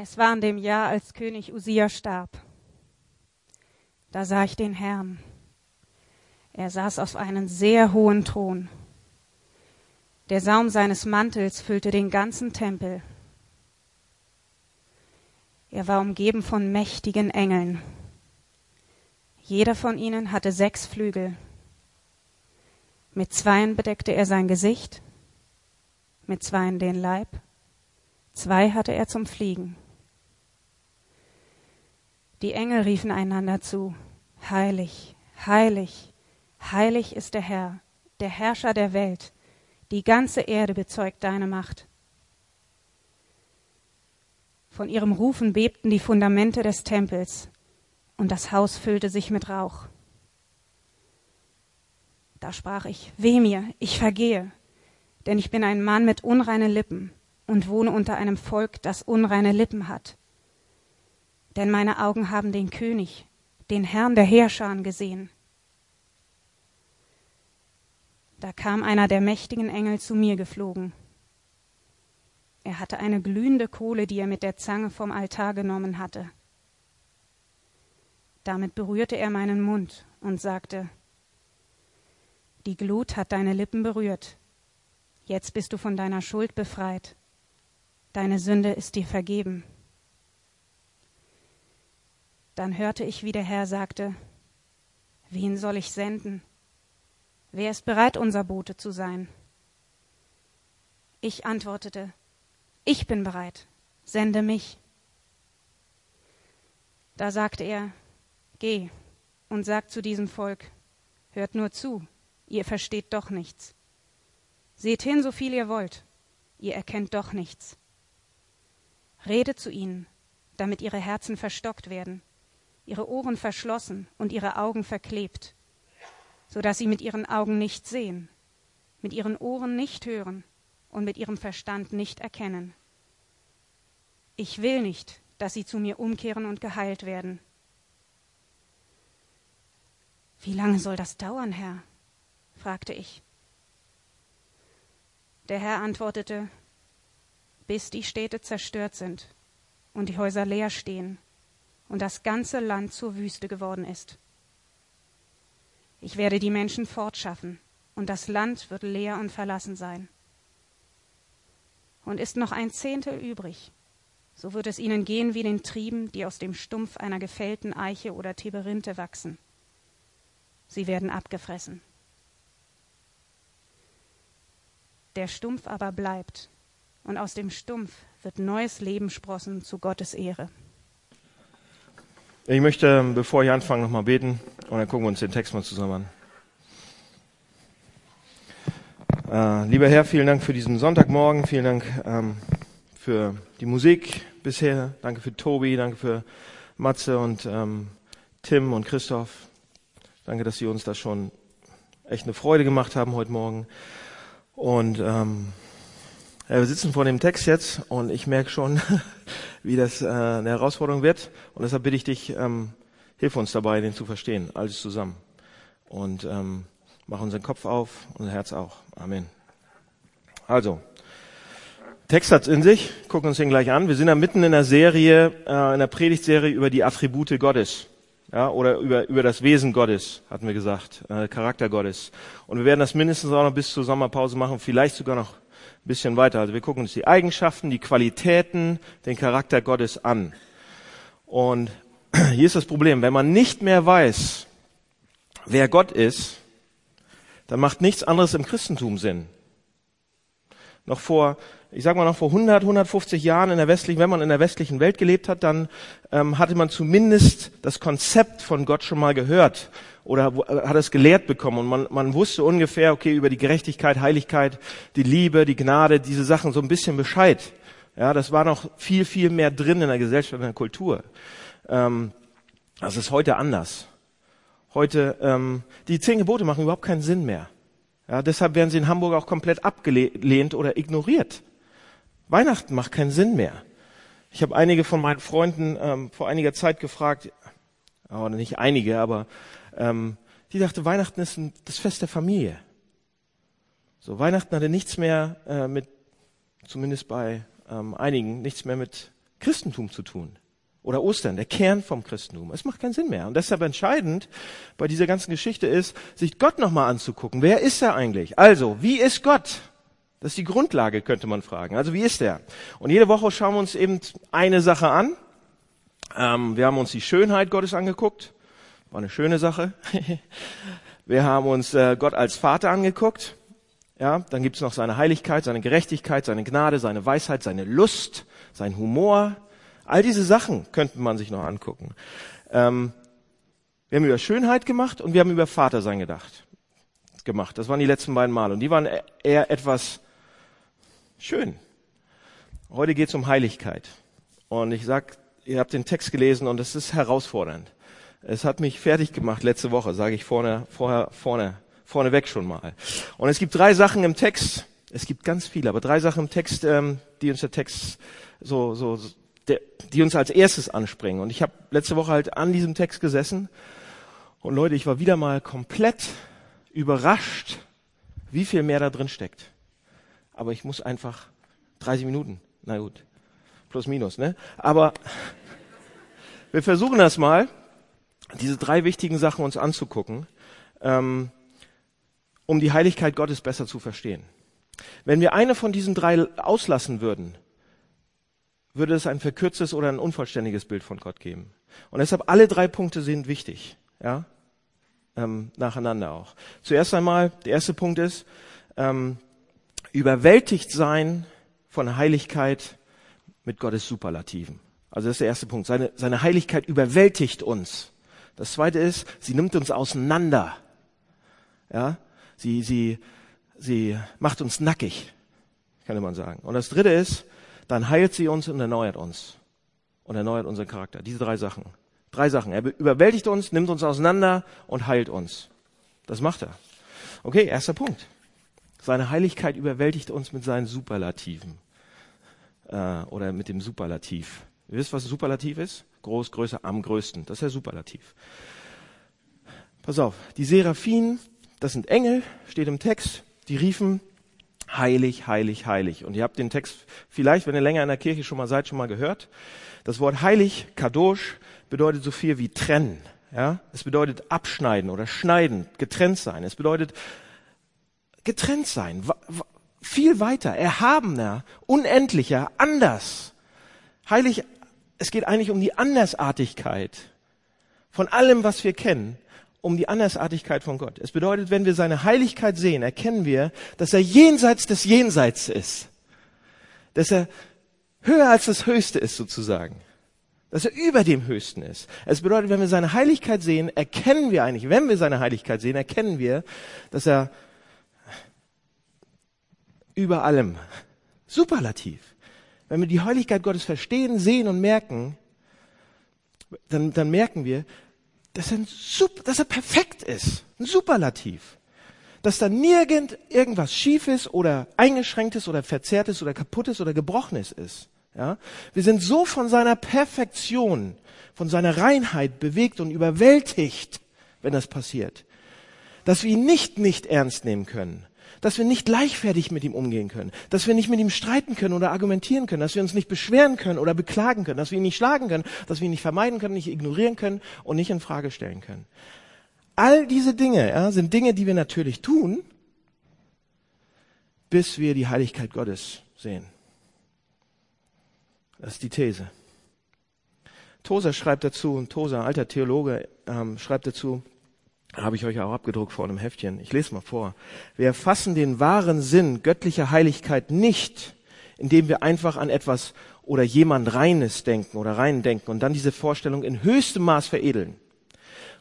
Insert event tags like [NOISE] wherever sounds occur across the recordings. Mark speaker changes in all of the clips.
Speaker 1: Es war in dem Jahr, als König Usia starb. Da sah ich den Herrn. Er saß auf einem sehr hohen Thron. Der Saum seines Mantels füllte den ganzen Tempel. Er war umgeben von mächtigen Engeln. Jeder von ihnen hatte sechs Flügel. Mit zweien bedeckte er sein Gesicht, mit zweien den Leib, zwei hatte er zum Fliegen. Die Engel riefen einander zu, Heilig, heilig, heilig ist der Herr, der Herrscher der Welt, die ganze Erde bezeugt deine Macht. Von ihrem Rufen bebten die Fundamente des Tempels, und das Haus füllte sich mit Rauch. Da sprach ich, weh mir, ich vergehe, denn ich bin ein Mann mit unreinen Lippen und wohne unter einem Volk, das unreine Lippen hat denn meine Augen haben den König, den Herrn der Heerscharen gesehen. Da kam einer der mächtigen Engel zu mir geflogen. Er hatte eine glühende Kohle, die er mit der Zange vom Altar genommen hatte. Damit berührte er meinen Mund und sagte, Die Glut hat deine Lippen berührt. Jetzt bist du von deiner Schuld befreit. Deine Sünde ist dir vergeben. Dann hörte ich, wie der Herr sagte, Wen soll ich senden? Wer ist bereit, unser Bote zu sein? Ich antwortete, Ich bin bereit, sende mich. Da sagte er, Geh und sag zu diesem Volk, hört nur zu, ihr versteht doch nichts. Seht hin, so viel ihr wollt, ihr erkennt doch nichts. Redet zu ihnen, damit ihre Herzen verstockt werden ihre Ohren verschlossen und ihre Augen verklebt, so dass sie mit ihren Augen nicht sehen, mit ihren Ohren nicht hören und mit ihrem Verstand nicht erkennen. Ich will nicht, dass sie zu mir umkehren und geheilt werden. Wie lange soll das dauern, Herr? fragte ich. Der Herr antwortete, bis die Städte zerstört sind und die Häuser leer stehen und das ganze Land zur Wüste geworden ist. Ich werde die Menschen fortschaffen, und das Land wird leer und verlassen sein. Und ist noch ein Zehntel übrig, so wird es ihnen gehen wie den Trieben, die aus dem Stumpf einer gefällten Eiche oder Teberinte wachsen. Sie werden abgefressen. Der Stumpf aber bleibt, und aus dem Stumpf wird neues Leben sprossen zu Gottes Ehre.
Speaker 2: Ich möchte, bevor ich anfange, nochmal beten und dann gucken wir uns den Text mal zusammen an. Äh, lieber Herr, vielen Dank für diesen Sonntagmorgen, vielen Dank ähm, für die Musik bisher, danke für Tobi, danke für Matze und ähm, Tim und Christoph. Danke, dass Sie uns da schon echt eine Freude gemacht haben heute Morgen. Und ähm, wir sitzen vor dem Text jetzt und ich merke schon, [LAUGHS] wie das äh, eine Herausforderung wird. Und deshalb bitte ich dich, ähm, hilf uns dabei, den zu verstehen, alles zusammen. Und ähm, mach unseren Kopf auf, unser Herz auch. Amen. Also, Text hat's in sich, gucken uns den gleich an. Wir sind da mitten in der Serie, äh, in der Predigtserie über die Attribute Gottes. Ja, oder über, über das Wesen Gottes, hatten wir gesagt, äh, Charakter Gottes. Und wir werden das mindestens auch noch bis zur Sommerpause machen, vielleicht sogar noch bisschen weiter. Also wir gucken uns die Eigenschaften, die Qualitäten, den Charakter Gottes an. Und [CLEARS THROAT] hier ist das Problem, wenn man nicht mehr weiß, wer Gott ist, dann macht nichts anderes im Christentum Sinn. Noch vor, ich sag mal noch vor 100, 150 Jahren in der westlichen, wenn man in der westlichen Welt gelebt hat, dann ähm, hatte man zumindest das Konzept von Gott schon mal gehört oder hat es gelehrt bekommen und man, man wusste ungefähr, okay, über die Gerechtigkeit, Heiligkeit, die Liebe, die Gnade, diese Sachen so ein bisschen Bescheid. Ja, das war noch viel, viel mehr drin in der Gesellschaft, in der Kultur. Ähm, das ist heute anders. Heute, ähm, die zehn Gebote machen überhaupt keinen Sinn mehr. Ja, deshalb werden sie in Hamburg auch komplett abgelehnt oder ignoriert. Weihnachten macht keinen Sinn mehr. Ich habe einige von meinen Freunden ähm, vor einiger Zeit gefragt, oder nicht einige, aber ähm, die dachte, Weihnachten ist ein, das Fest der Familie. So, Weihnachten hatte nichts mehr äh, mit, zumindest bei ähm, einigen, nichts mehr mit Christentum zu tun. Oder Ostern, der Kern vom Christentum. Es macht keinen Sinn mehr. Und deshalb entscheidend bei dieser ganzen Geschichte ist, sich Gott nochmal anzugucken. Wer ist er eigentlich? Also, wie ist Gott? Das ist die Grundlage, könnte man fragen. Also, wie ist er? Und jede Woche schauen wir uns eben eine Sache an. Ähm, wir haben uns die Schönheit Gottes angeguckt. War eine schöne Sache. [LAUGHS] wir haben uns äh, Gott als Vater angeguckt. Ja, dann gibt's noch seine Heiligkeit, seine Gerechtigkeit, seine Gnade, seine Weisheit, seine Lust, sein Humor. All diese Sachen könnte man sich noch angucken. Ähm, wir haben über Schönheit gemacht und wir haben über Vatersein gedacht, gemacht. Das waren die letzten beiden Male. Und die waren eher etwas schön. Heute geht's um Heiligkeit. Und ich sag, ihr habt den Text gelesen und es ist herausfordernd. Es hat mich fertig gemacht letzte Woche, sage ich vorne, vorher, vorne vorneweg schon mal. Und es gibt drei Sachen im Text, es gibt ganz viele, aber drei Sachen im Text, ähm, die uns der Text so, so, der, die uns als erstes anspringen. Und ich habe letzte Woche halt an diesem Text gesessen und Leute, ich war wieder mal komplett überrascht, wie viel mehr da drin steckt. Aber ich muss einfach 30 Minuten, na gut, plus minus, ne? Aber wir versuchen das mal, diese drei wichtigen Sachen uns anzugucken. Ähm, um die Heiligkeit Gottes besser zu verstehen. Wenn wir eine von diesen drei auslassen würden, würde es ein verkürztes oder ein unvollständiges Bild von Gott geben. Und deshalb alle drei Punkte sind wichtig, ja, ähm, nacheinander auch. Zuerst einmal, der erste Punkt ist, ähm, überwältigt sein von Heiligkeit mit Gottes Superlativen. Also das ist der erste Punkt. Seine, seine Heiligkeit überwältigt uns. Das zweite ist, sie nimmt uns auseinander. Ja, sie, sie, sie macht uns nackig, könnte man sagen. Und das dritte ist, dann heilt sie uns und erneuert uns. Und erneuert unseren Charakter. Diese drei Sachen. Drei Sachen. Er überwältigt uns, nimmt uns auseinander und heilt uns. Das macht er. Okay, erster Punkt. Seine Heiligkeit überwältigt uns mit seinen Superlativen. Äh, oder mit dem Superlativ. Ihr wisst, was Superlativ ist? Groß, größer, am größten. Das ist der Superlativ. Pass auf. Die Seraphinen das sind Engel, steht im Text, die riefen heilig, heilig, heilig. Und ihr habt den Text vielleicht, wenn ihr länger in der Kirche schon mal seid, schon mal gehört. Das Wort heilig, kadosh, bedeutet so viel wie trennen. Ja, es bedeutet abschneiden oder schneiden, getrennt sein. Es bedeutet getrennt sein, viel weiter, erhabener, unendlicher, anders. Heilig, es geht eigentlich um die Andersartigkeit von allem, was wir kennen um die Andersartigkeit von Gott. Es bedeutet, wenn wir seine Heiligkeit sehen, erkennen wir, dass er jenseits des Jenseits ist. Dass er höher als das Höchste ist sozusagen. Dass er über dem Höchsten ist. Es bedeutet, wenn wir seine Heiligkeit sehen, erkennen wir eigentlich, wenn wir seine Heiligkeit sehen, erkennen wir, dass er über allem, superlativ. Wenn wir die Heiligkeit Gottes verstehen, sehen und merken, dann, dann merken wir, dass er, ein, dass er perfekt ist, ein Superlativ. Dass da nirgend irgendwas Schiefes oder Eingeschränktes oder Verzerrtes oder Kaputtes oder Gebrochenes ist. Ja? Wir sind so von seiner Perfektion, von seiner Reinheit bewegt und überwältigt, wenn das passiert, dass wir ihn nicht nicht ernst nehmen können, dass wir nicht leichtfertig mit ihm umgehen können, dass wir nicht mit ihm streiten können oder argumentieren können, dass wir uns nicht beschweren können oder beklagen können, dass wir ihn nicht schlagen können, dass wir ihn nicht vermeiden können, nicht ignorieren können und nicht in Frage stellen können. All diese Dinge ja, sind Dinge, die wir natürlich tun, bis wir die Heiligkeit Gottes sehen. Das ist die These. Tosa schreibt dazu, Tosa, alter Theologe, ähm, schreibt dazu, habe ich euch auch abgedruckt vor einem Heftchen. Ich lese mal vor. Wir erfassen den wahren Sinn göttlicher Heiligkeit nicht, indem wir einfach an etwas oder jemand Reines denken oder rein denken und dann diese Vorstellung in höchstem Maß veredeln.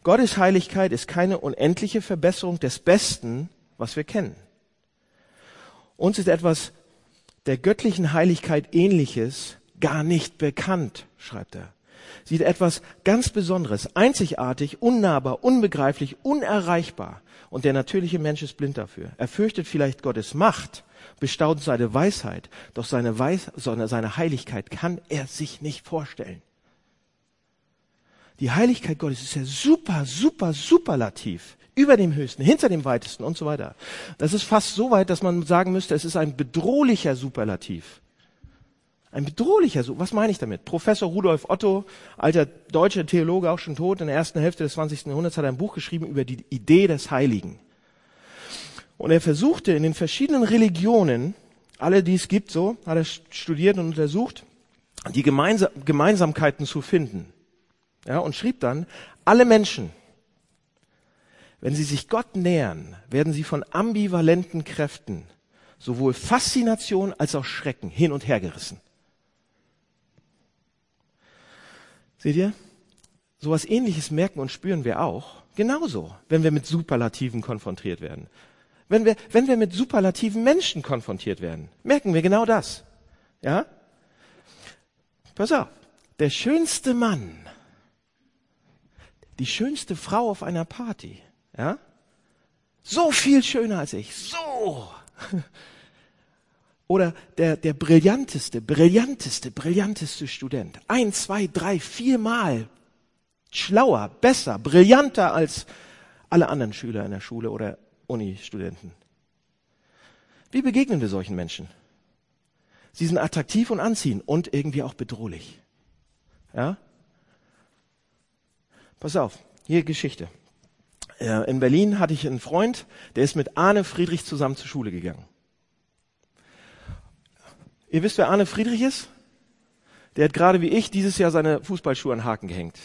Speaker 2: Gottes Heiligkeit ist keine unendliche Verbesserung des Besten, was wir kennen. Uns ist etwas der göttlichen Heiligkeit ähnliches gar nicht bekannt, schreibt er sieht etwas ganz Besonderes, einzigartig, unnahbar, unbegreiflich, unerreichbar. Und der natürliche Mensch ist blind dafür. Er fürchtet vielleicht Gottes Macht, bestaunt seine Weisheit, doch seine, Weis sondern seine Heiligkeit kann er sich nicht vorstellen. Die Heiligkeit Gottes ist ja super, super, superlativ. Über dem Höchsten, hinter dem Weitesten und so weiter. Das ist fast so weit, dass man sagen müsste, es ist ein bedrohlicher Superlativ. Ein bedrohlicher Sucher. Was meine ich damit? Professor Rudolf Otto, alter deutscher Theologe, auch schon tot, in der ersten Hälfte des 20. Jahrhunderts hat ein Buch geschrieben über die Idee des Heiligen. Und er versuchte in den verschiedenen Religionen, alle die es gibt, so, hat er studiert und untersucht, die Gemeinsamkeiten zu finden. Ja, und schrieb dann, alle Menschen, wenn sie sich Gott nähern, werden sie von ambivalenten Kräften, sowohl Faszination als auch Schrecken, hin und her gerissen. Seht ihr? Sowas ähnliches merken und spüren wir auch. Genauso, wenn wir mit Superlativen konfrontiert werden. Wenn wir, wenn wir mit superlativen Menschen konfrontiert werden, merken wir genau das. Ja? Pass auf. Der schönste Mann, die schönste Frau auf einer Party, ja? So viel schöner als ich, so. [LAUGHS] Oder der, der brillanteste, brillanteste, brillanteste Student. Ein, zwei, drei, viermal schlauer, besser, brillanter als alle anderen Schüler in der Schule oder Uni-Studenten. Wie begegnen wir solchen Menschen? Sie sind attraktiv und anziehend und irgendwie auch bedrohlich. Ja? Pass auf, hier Geschichte. In Berlin hatte ich einen Freund, der ist mit Arne Friedrich zusammen zur Schule gegangen. Ihr wisst, wer Arne Friedrich ist? Der hat gerade wie ich dieses Jahr seine Fußballschuhe an Haken gehängt.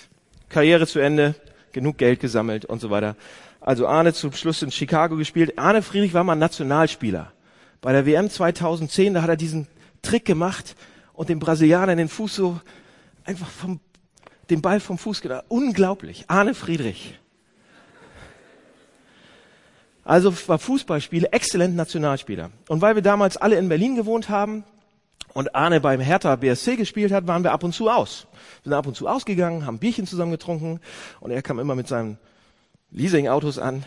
Speaker 2: Karriere zu Ende, genug Geld gesammelt und so weiter. Also Arne zum Schluss in Chicago gespielt. Arne Friedrich war mal Nationalspieler. Bei der WM 2010, da hat er diesen Trick gemacht und dem Brasilianer den Fuß so einfach vom, den Ball vom Fuß gedacht. Unglaublich. Arne Friedrich. Also war Fußballspieler, exzellent Nationalspieler. Und weil wir damals alle in Berlin gewohnt haben und Arne beim Hertha BSC gespielt hat, waren wir ab und zu aus. Wir sind ab und zu ausgegangen, haben Bierchen zusammen getrunken und er kam immer mit seinen Leasing-Autos an.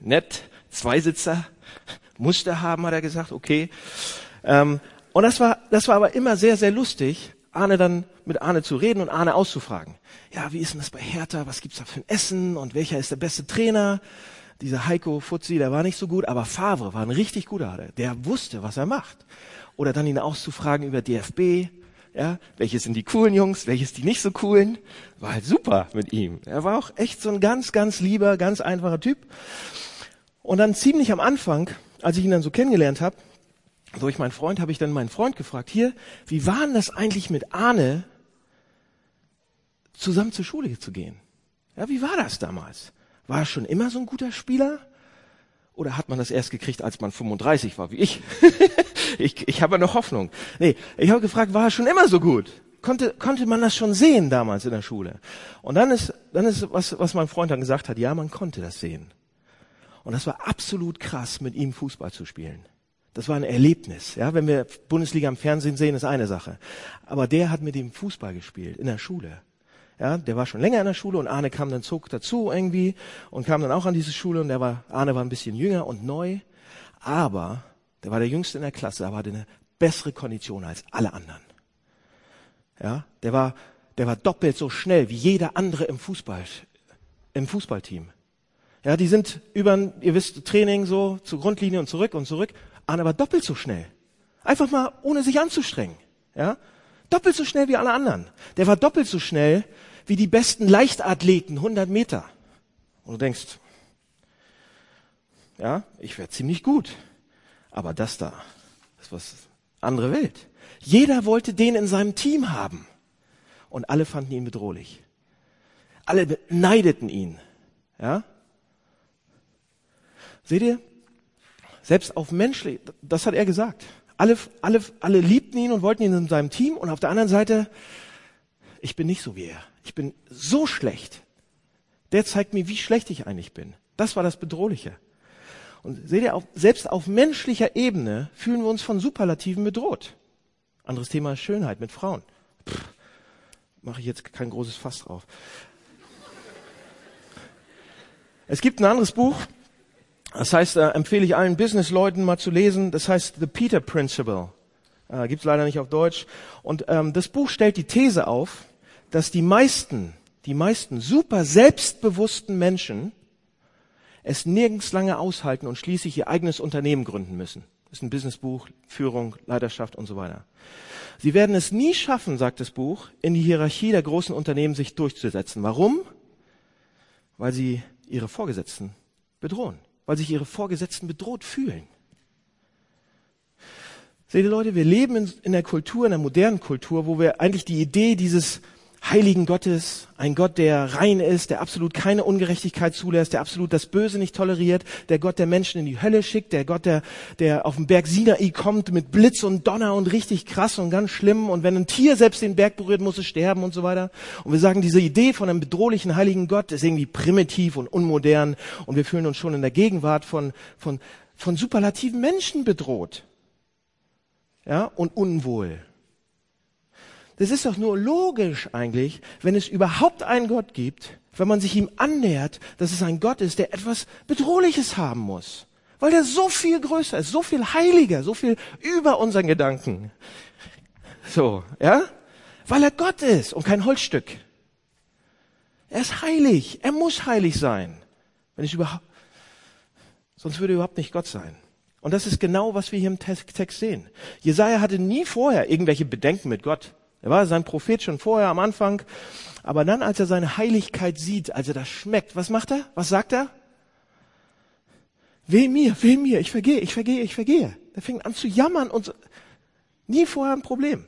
Speaker 2: Nett, Zweisitzer, musste haben, hat er gesagt, okay. Ähm, und das war, das war aber immer sehr, sehr lustig, Arne dann mit Arne zu reden und Arne auszufragen. Ja, wie ist denn das bei Hertha? Was gibt's da für ein Essen? Und welcher ist der beste Trainer? dieser Heiko Fuzzi, der war nicht so gut, aber Favre war ein richtig guter. Der wusste, was er macht. Oder dann ihn auszufragen über DFB, ja, welche sind die coolen Jungs, welches die nicht so coolen, war halt super mit ihm. Er war auch echt so ein ganz, ganz lieber, ganz einfacher Typ. Und dann ziemlich am Anfang, als ich ihn dann so kennengelernt habe, durch meinen Freund, habe ich dann meinen Freund gefragt, hier, wie war denn das eigentlich mit Arne, zusammen zur Schule zu gehen? Ja, wie war das damals? War er schon immer so ein guter Spieler? Oder hat man das erst gekriegt, als man 35 war, wie ich? [LAUGHS] ich ich habe noch Hoffnung. Nee, ich habe gefragt, war er schon immer so gut? Konnte, konnte man das schon sehen damals in der Schule? Und dann ist, dann ist was, was mein Freund dann gesagt hat, ja, man konnte das sehen. Und das war absolut krass, mit ihm Fußball zu spielen. Das war ein Erlebnis. Ja, wenn wir Bundesliga im Fernsehen sehen, ist eine Sache. Aber der hat mit ihm Fußball gespielt in der Schule. Ja, der war schon länger in der Schule und Arne kam dann zog dazu irgendwie und kam dann auch an diese Schule und der war, Arne war ein bisschen jünger und neu, aber der war der Jüngste in der Klasse, aber hatte eine bessere Kondition als alle anderen. Ja, der war, der war doppelt so schnell wie jeder andere im Fußball, im Fußballteam. Ja, die sind über, ihr wisst, Training so zur Grundlinie und zurück und zurück. Arne war doppelt so schnell. Einfach mal, ohne sich anzustrengen. Ja, doppelt so schnell wie alle anderen. Der war doppelt so schnell wie die besten Leichtathleten, 100 Meter. Und du denkst, ja, ich wäre ziemlich gut. Aber das da, das ist was andere Welt. Jeder wollte den in seinem Team haben. Und alle fanden ihn bedrohlich. Alle neideten ihn. Ja? Seht ihr? Selbst auf menschlich, das hat er gesagt. Alle, alle, alle liebten ihn und wollten ihn in seinem Team und auf der anderen Seite, ich bin nicht so wie er. Ich bin so schlecht. Der zeigt mir, wie schlecht ich eigentlich bin. Das war das Bedrohliche. Und seht ihr, selbst auf menschlicher Ebene fühlen wir uns von Superlativen bedroht. Anderes Thema ist Schönheit mit Frauen. Mache ich jetzt kein großes Fass drauf. Es gibt ein anderes Buch, das heißt, äh, empfehle ich allen Businessleuten mal zu lesen, das heißt The Peter Principle. Äh, Gibt es leider nicht auf Deutsch. Und ähm, das Buch stellt die These auf, dass die meisten, die meisten super selbstbewussten Menschen es nirgends lange aushalten und schließlich ihr eigenes Unternehmen gründen müssen. Das ist ein Businessbuch, Führung, Leiterschaft und so weiter. Sie werden es nie schaffen, sagt das Buch, in die Hierarchie der großen Unternehmen sich durchzusetzen. Warum? Weil sie ihre Vorgesetzten bedrohen, weil sich ihre Vorgesetzten bedroht fühlen. Seht ihr Leute, wir leben in, in der Kultur, in der modernen Kultur, wo wir eigentlich die Idee dieses heiligen Gottes, ein Gott, der rein ist, der absolut keine Ungerechtigkeit zulässt, der absolut das Böse nicht toleriert, der Gott, der Menschen in die Hölle schickt, der Gott, der, der auf den Berg Sinai kommt mit Blitz und Donner und richtig krass und ganz schlimm und wenn ein Tier selbst den Berg berührt, muss es sterben und so weiter. Und wir sagen, diese Idee von einem bedrohlichen heiligen Gott ist irgendwie primitiv und unmodern und wir fühlen uns schon in der Gegenwart von, von, von superlativen Menschen bedroht. Ja, und unwohl. Das ist doch nur logisch eigentlich, wenn es überhaupt einen Gott gibt, wenn man sich ihm annähert, dass es ein Gott ist, der etwas Bedrohliches haben muss. Weil er so viel größer ist, so viel heiliger, so viel über unseren Gedanken. So, ja? Weil er Gott ist und kein Holzstück. Er ist heilig. Er muss heilig sein. Wenn ich überhaupt, sonst würde er überhaupt nicht Gott sein. Und das ist genau, was wir hier im Text sehen. Jesaja hatte nie vorher irgendwelche Bedenken mit Gott. Er war sein Prophet schon vorher am Anfang. Aber dann, als er seine Heiligkeit sieht, als er das schmeckt, was macht er? Was sagt er? Weh mir, weh mir, ich vergehe, ich vergehe, ich vergehe. Er fing an zu jammern und so. nie vorher ein Problem.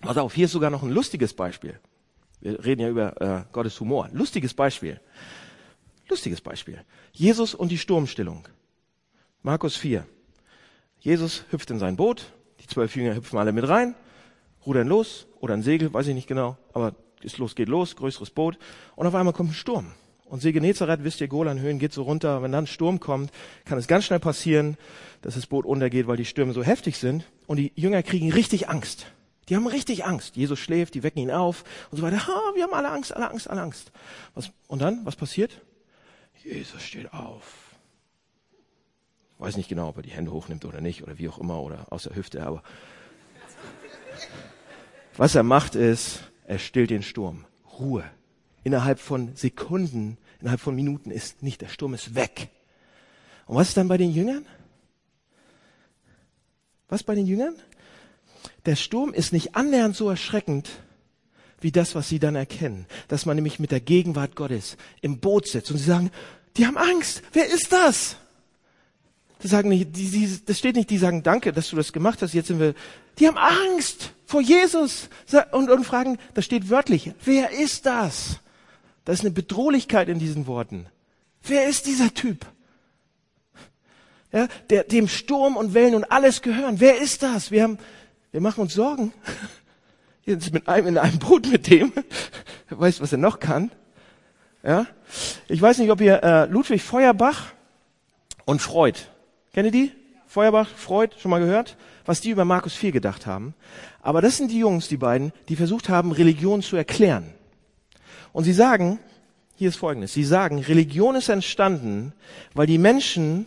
Speaker 2: Pass auf, hier ist sogar noch ein lustiges Beispiel. Wir reden ja über äh, Gottes Humor. Lustiges Beispiel. Lustiges Beispiel. Jesus und die Sturmstillung. Markus 4. Jesus hüpft in sein Boot, die zwölf Jünger hüpfen alle mit rein rudern los oder ein Segel, weiß ich nicht genau, aber ist los, geht los, größeres Boot und auf einmal kommt ein Sturm. Und See Genezareth, wisst ihr, Golanhöhen geht so runter. Wenn dann ein Sturm kommt, kann es ganz schnell passieren, dass das Boot untergeht, weil die Stürme so heftig sind. Und die Jünger kriegen richtig Angst. Die haben richtig Angst. Jesus schläft, die wecken ihn auf und so weiter. Ha, wir haben alle Angst, alle Angst, alle Angst. Was, und dann, was passiert? Jesus steht auf. Weiß nicht genau, ob er die Hände hochnimmt oder nicht oder wie auch immer oder aus der Hüfte, aber was er macht ist, er stillt den Sturm. Ruhe. Innerhalb von Sekunden, innerhalb von Minuten ist nicht, der Sturm ist weg. Und was ist dann bei den Jüngern? Was bei den Jüngern? Der Sturm ist nicht annähernd so erschreckend wie das, was sie dann erkennen. Dass man nämlich mit der Gegenwart Gottes im Boot sitzt und sie sagen, die haben Angst. Wer ist das? Das sagen nicht, die, die, das steht nicht, die sagen, danke, dass du das gemacht hast, jetzt sind wir, die haben Angst vor Jesus und, und fragen, das steht wörtlich, wer ist das? Da ist eine Bedrohlichkeit in diesen Worten. Wer ist dieser Typ? Ja, der, dem Sturm und Wellen und alles gehören. Wer ist das? Wir haben, wir machen uns Sorgen. [LAUGHS] Jetzt mit einem in einem Boot mit dem. [LAUGHS] Wer weiß, was er noch kann. Ja. Ich weiß nicht, ob ihr äh, Ludwig Feuerbach und Freud Kennt ihr die? Feuerbach, Freud, schon mal gehört? Was die über Markus 4 gedacht haben. Aber das sind die Jungs, die beiden, die versucht haben, Religion zu erklären. Und sie sagen, hier ist Folgendes, sie sagen, Religion ist entstanden, weil die Menschen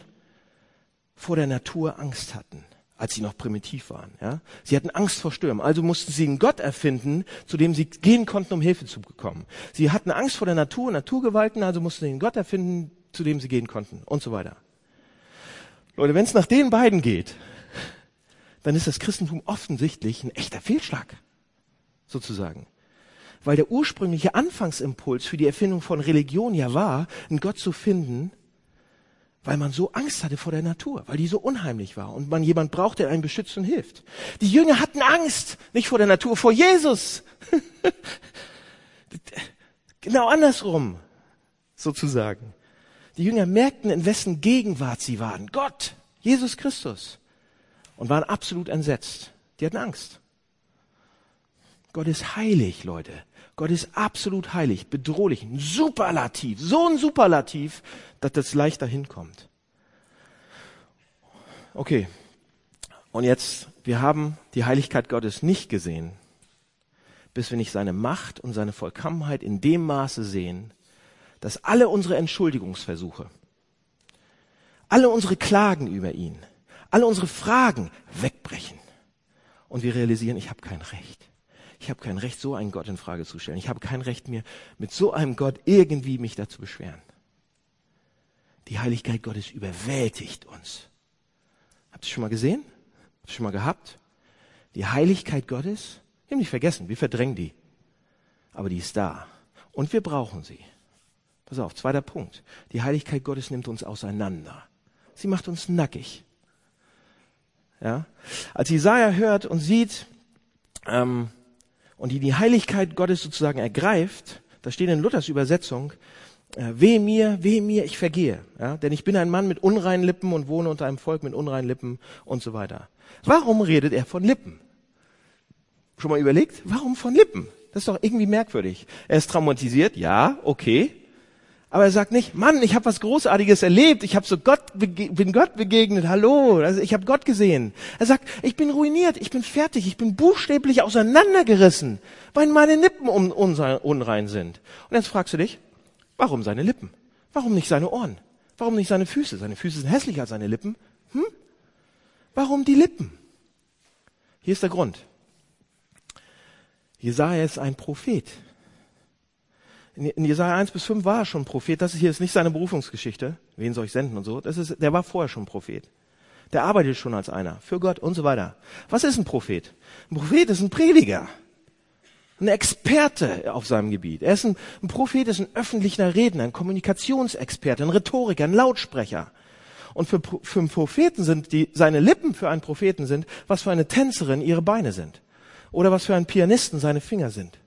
Speaker 2: vor der Natur Angst hatten, als sie noch primitiv waren. Ja? Sie hatten Angst vor Stürmen, also mussten sie einen Gott erfinden, zu dem sie gehen konnten, um Hilfe zu bekommen. Sie hatten Angst vor der Natur, Naturgewalten, also mussten sie einen Gott erfinden, zu dem sie gehen konnten und so weiter. Leute, wenn es nach den beiden geht, dann ist das Christentum offensichtlich ein echter Fehlschlag, sozusagen. Weil der ursprüngliche Anfangsimpuls für die Erfindung von Religion ja war, einen Gott zu finden, weil man so Angst hatte vor der Natur, weil die so unheimlich war und man jemand braucht, der einen beschützt und hilft. Die Jünger hatten Angst, nicht vor der Natur, vor Jesus. [LAUGHS] genau andersrum, sozusagen. Die Jünger merkten, in wessen Gegenwart sie waren. Gott, Jesus Christus. Und waren absolut entsetzt. Die hatten Angst. Gott ist heilig, Leute. Gott ist absolut heilig, bedrohlich, ein Superlativ, so ein Superlativ, dass das leichter hinkommt. Okay. Und jetzt, wir haben die Heiligkeit Gottes nicht gesehen, bis wir nicht seine Macht und seine Vollkommenheit in dem Maße sehen, dass alle unsere Entschuldigungsversuche, alle unsere Klagen über ihn, alle unsere Fragen wegbrechen und wir realisieren, ich habe kein Recht. Ich habe kein Recht, so einen Gott in Frage zu stellen. Ich habe kein Recht mir mit so einem Gott irgendwie mich dazu beschweren. Die Heiligkeit Gottes überwältigt uns. Habt ihr schon mal gesehen? Habt ihr schon mal gehabt? Die Heiligkeit Gottes, wir haben nicht vergessen, wir verdrängen die. Aber die ist da. Und wir brauchen sie. Pass auf, zweiter Punkt. Die Heiligkeit Gottes nimmt uns auseinander. Sie macht uns nackig. Ja? Als Jesaja hört und sieht ähm, und die, die Heiligkeit Gottes sozusagen ergreift, da steht in Luthers Übersetzung, äh, weh mir, weh mir, ich vergehe. Ja? Denn ich bin ein Mann mit unreinen Lippen und wohne unter einem Volk mit unreinen Lippen und so weiter. Warum redet er von Lippen? Schon mal überlegt? Warum von Lippen? Das ist doch irgendwie merkwürdig. Er ist traumatisiert, ja, okay. Aber er sagt nicht, Mann, ich habe was Großartiges erlebt, ich habe so Gott bin Gott begegnet, hallo, also ich habe Gott gesehen. Er sagt, ich bin ruiniert, ich bin fertig, ich bin buchstäblich auseinandergerissen, weil meine Lippen unrein sind. Und jetzt fragst du dich, warum seine Lippen? Warum nicht seine Ohren? Warum nicht seine Füße? Seine Füße sind hässlicher als seine Lippen. Hm? Warum die Lippen? Hier ist der Grund. Jesaja ist ein Prophet. In Jesaja 1 bis 5 war er schon Prophet. Das hier ist nicht seine Berufungsgeschichte. Wen soll ich senden und so. Das ist, der war vorher schon Prophet. Der arbeitet schon als einer. Für Gott und so weiter. Was ist ein Prophet? Ein Prophet ist ein Prediger. Ein Experte auf seinem Gebiet. Er ist ein, ein Prophet, ist ein öffentlicher Redner, ein Kommunikationsexperte, ein Rhetoriker, ein Lautsprecher. Und für, für einen Propheten sind die, seine Lippen für einen Propheten sind, was für eine Tänzerin ihre Beine sind. Oder was für einen Pianisten seine Finger sind.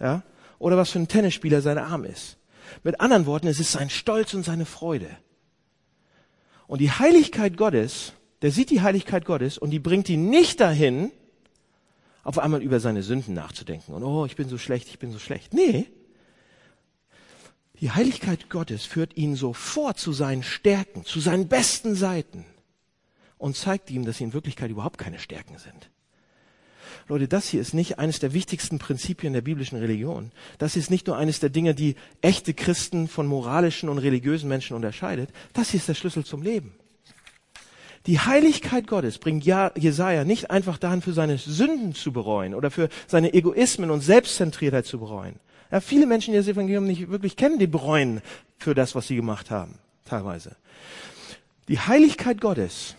Speaker 2: Ja? Oder was für ein Tennisspieler sein Arm ist. Mit anderen Worten, es ist sein Stolz und seine Freude. Und die Heiligkeit Gottes, der sieht die Heiligkeit Gottes und die bringt ihn nicht dahin, auf einmal über seine Sünden nachzudenken. Und oh, ich bin so schlecht, ich bin so schlecht. Nee. Die Heiligkeit Gottes führt ihn sofort zu seinen Stärken, zu seinen besten Seiten und zeigt ihm, dass sie in Wirklichkeit überhaupt keine Stärken sind. Leute, das hier ist nicht eines der wichtigsten Prinzipien der biblischen Religion. Das ist nicht nur eines der Dinge, die echte Christen von moralischen und religiösen Menschen unterscheidet. Das hier ist der Schlüssel zum Leben. Die Heiligkeit Gottes bringt Jesaja nicht einfach dahin, für seine Sünden zu bereuen oder für seine Egoismen und Selbstzentriertheit zu bereuen. Ja, viele Menschen, die das Evangelium nicht wirklich kennen, die bereuen für das, was sie gemacht haben, teilweise. Die Heiligkeit Gottes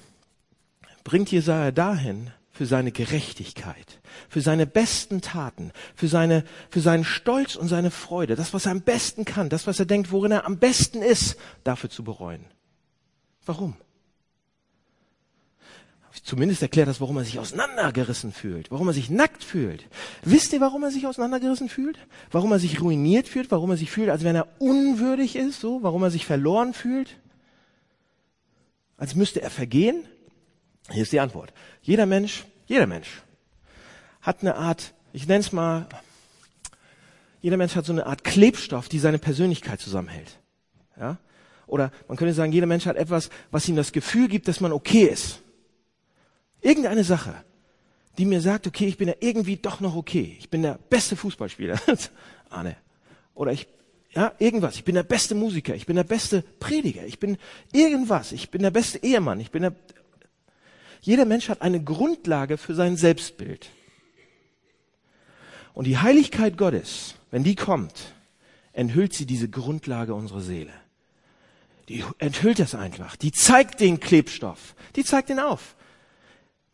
Speaker 2: bringt Jesaja dahin, für seine Gerechtigkeit, für seine besten Taten, für, seine, für seinen Stolz und seine Freude, das, was er am besten kann, das, was er denkt, worin er am besten ist, dafür zu bereuen. Warum? Zumindest erklärt das, warum er sich auseinandergerissen fühlt, warum er sich nackt fühlt. Wisst ihr, warum er sich auseinandergerissen fühlt? Warum er sich ruiniert fühlt? Warum er sich fühlt, als wenn er unwürdig ist? So, warum er sich verloren fühlt? Als müsste er vergehen? Hier ist die Antwort. Jeder Mensch, jeder Mensch hat eine Art, ich nenne es mal, jeder Mensch hat so eine Art Klebstoff, die seine Persönlichkeit zusammenhält. Ja? Oder man könnte sagen, jeder Mensch hat etwas, was ihm das Gefühl gibt, dass man okay ist. Irgendeine Sache, die mir sagt, okay, ich bin ja irgendwie doch noch okay. Ich bin der beste Fußballspieler. [LAUGHS] Arne. Oder ich, ja, irgendwas. Ich bin der beste Musiker. Ich bin der beste Prediger. Ich bin irgendwas. Ich bin der beste Ehemann. Ich bin der, jeder Mensch hat eine Grundlage für sein Selbstbild. Und die Heiligkeit Gottes, wenn die kommt, enthüllt sie diese Grundlage unserer Seele. Die enthüllt das einfach. Die zeigt den Klebstoff. Die zeigt ihn auf.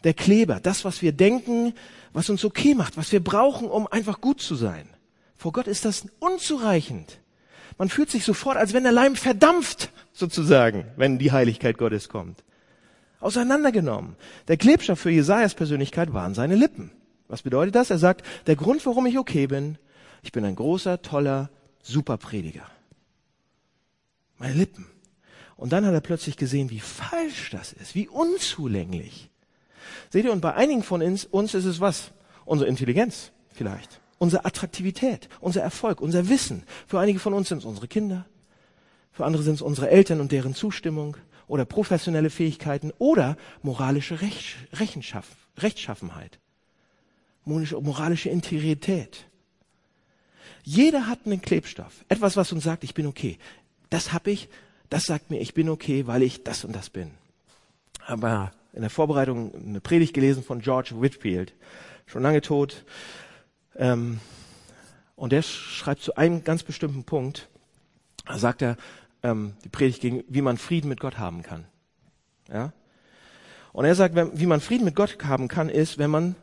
Speaker 2: Der Kleber, das, was wir denken, was uns okay macht, was wir brauchen, um einfach gut zu sein. Vor Gott ist das unzureichend. Man fühlt sich sofort, als wenn der Leim verdampft, sozusagen, wenn die Heiligkeit Gottes kommt auseinandergenommen. Der Klebstoff für Jesajas Persönlichkeit waren seine Lippen. Was bedeutet das? Er sagt, der Grund, warum ich okay bin, ich bin ein großer, toller, super Prediger. Meine Lippen. Und dann hat er plötzlich gesehen, wie falsch das ist, wie unzulänglich. Seht ihr, und bei einigen von uns, uns ist es was? Unsere Intelligenz vielleicht, unsere Attraktivität, unser Erfolg, unser Wissen. Für einige von uns sind es unsere Kinder, für andere sind es unsere Eltern und deren Zustimmung, oder professionelle Fähigkeiten oder moralische Rech Rechenschaft, Rechtschaffenheit, moralische Integrität. Jeder hat einen Klebstoff, etwas, was uns sagt, ich bin okay. Das habe ich, das sagt mir, ich bin okay, weil ich das und das bin. Aber in der Vorbereitung eine Predigt gelesen von George Whitfield, schon lange tot. Ähm, und der schreibt zu einem ganz bestimmten Punkt, da sagt er, ähm, die Predigt ging, wie man Frieden mit Gott haben kann. Ja? Und er sagt, wie man Frieden mit Gott haben kann, ist, wenn man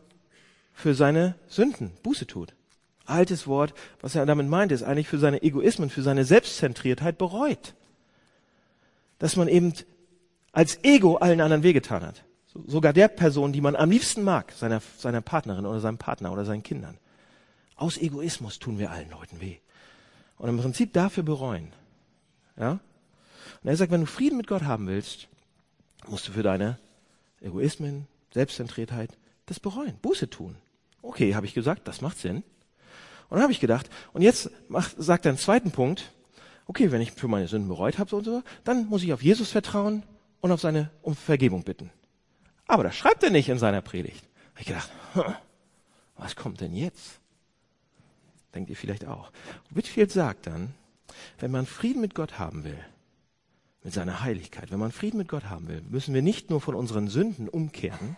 Speaker 2: für seine Sünden Buße tut. Altes Wort, was er damit meint, ist eigentlich für seine Egoismen, für seine Selbstzentriertheit bereut. Dass man eben als Ego allen anderen wehgetan hat. Sogar der Person, die man am liebsten mag, seiner, seiner Partnerin oder seinem Partner oder seinen Kindern. Aus Egoismus tun wir allen Leuten weh. Und im Prinzip dafür bereuen. Ja? Und er sagt, wenn du Frieden mit Gott haben willst, musst du für deine Egoismen, Selbstzentriertheit das bereuen, Buße tun. Okay, habe ich gesagt, das macht Sinn. Und dann habe ich gedacht, und jetzt macht, sagt er einen zweiten Punkt, okay, wenn ich für meine Sünden bereut habe und so, dann muss ich auf Jesus vertrauen und auf seine um Vergebung bitten. Aber das schreibt er nicht in seiner Predigt. Habe ich gedacht, was kommt denn jetzt? Denkt ihr vielleicht auch. Whitfield sagt dann, wenn man Frieden mit Gott haben will, mit seiner Heiligkeit, wenn man Frieden mit Gott haben will, müssen wir nicht nur von unseren Sünden umkehren,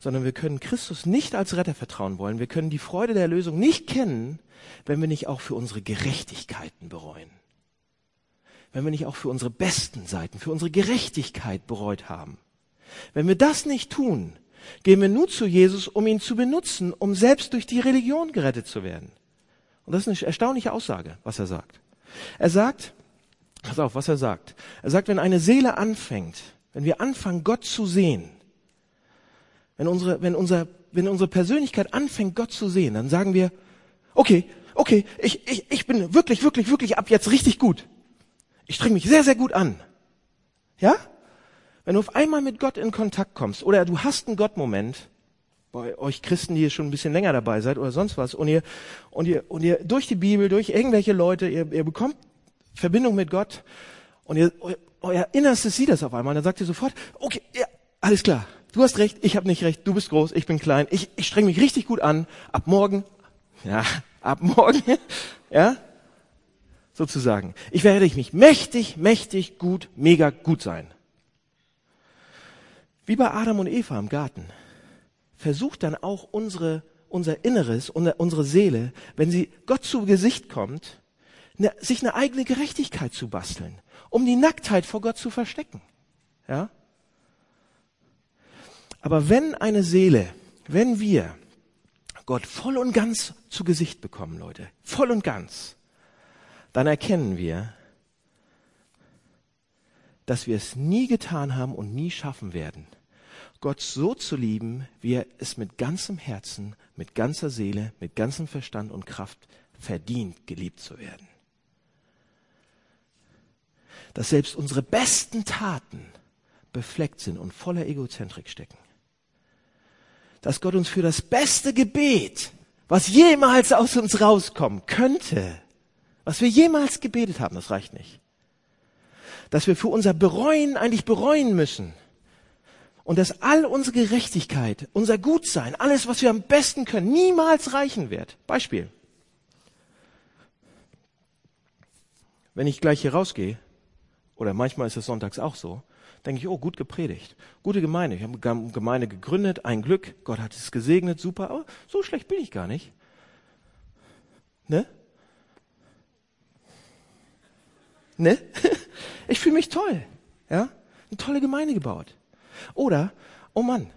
Speaker 2: sondern wir können Christus nicht als Retter vertrauen wollen. Wir können die Freude der Erlösung nicht kennen, wenn wir nicht auch für unsere Gerechtigkeiten bereuen. Wenn wir nicht auch für unsere besten Seiten, für unsere Gerechtigkeit bereut haben. Wenn wir das nicht tun, gehen wir nur zu Jesus, um ihn zu benutzen, um selbst durch die Religion gerettet zu werden. Und das ist eine erstaunliche Aussage, was er sagt. Er sagt, pass auf, was er sagt. Er sagt, wenn eine Seele anfängt, wenn wir anfangen, Gott zu sehen, wenn unsere, wenn unser, wenn unsere Persönlichkeit anfängt, Gott zu sehen, dann sagen wir, okay, okay, ich, ich, ich bin wirklich, wirklich, wirklich ab jetzt richtig gut. Ich streng mich sehr, sehr gut an. Ja? Wenn du auf einmal mit Gott in Kontakt kommst oder du hast einen Gott-Moment, bei euch Christen, die ihr schon ein bisschen länger dabei seid oder sonst was, und ihr, und ihr, und ihr durch die Bibel, durch irgendwelche Leute, ihr, ihr bekommt Verbindung mit Gott und ihr, euer Innerstes sieht das auf einmal, dann sagt ihr sofort, okay, ja, alles klar, du hast recht, ich habe nicht recht, du bist groß, ich bin klein, ich, ich streng mich richtig gut an, ab morgen, ja, [LAUGHS] ab morgen, [LAUGHS] ja, sozusagen. Ich werde ich mich mächtig, mächtig gut, mega gut sein. Wie bei Adam und Eva im Garten. Versucht dann auch unsere, unser Inneres, unsere Seele, wenn sie Gott zu Gesicht kommt, ne, sich eine eigene Gerechtigkeit zu basteln, um die Nacktheit vor Gott zu verstecken. Ja? Aber wenn eine Seele, wenn wir Gott voll und ganz zu Gesicht bekommen, Leute, voll und ganz, dann erkennen wir, dass wir es nie getan haben und nie schaffen werden, Gott so zu lieben, wie er es mit ganzem Herzen, mit ganzer Seele, mit ganzem Verstand und Kraft verdient, geliebt zu werden. Dass selbst unsere besten Taten befleckt sind und voller Egozentrik stecken dass Gott uns für das beste Gebet, was jemals aus uns rauskommen könnte, was wir jemals gebetet haben, das reicht nicht. Dass wir für unser Bereuen eigentlich bereuen müssen. Und dass all unsere Gerechtigkeit, unser Gutsein, alles, was wir am besten können, niemals reichen wird. Beispiel. Wenn ich gleich hier rausgehe, oder manchmal ist es sonntags auch so, denke ich, oh, gut gepredigt. Gute Gemeinde. Ich habe eine Gemeinde gegründet, ein Glück. Gott hat es gesegnet, super. Aber so schlecht bin ich gar nicht. Ne? Ne? [LAUGHS] Ich fühle mich toll. Ja? Eine tolle Gemeinde gebaut. Oder, oh Mann,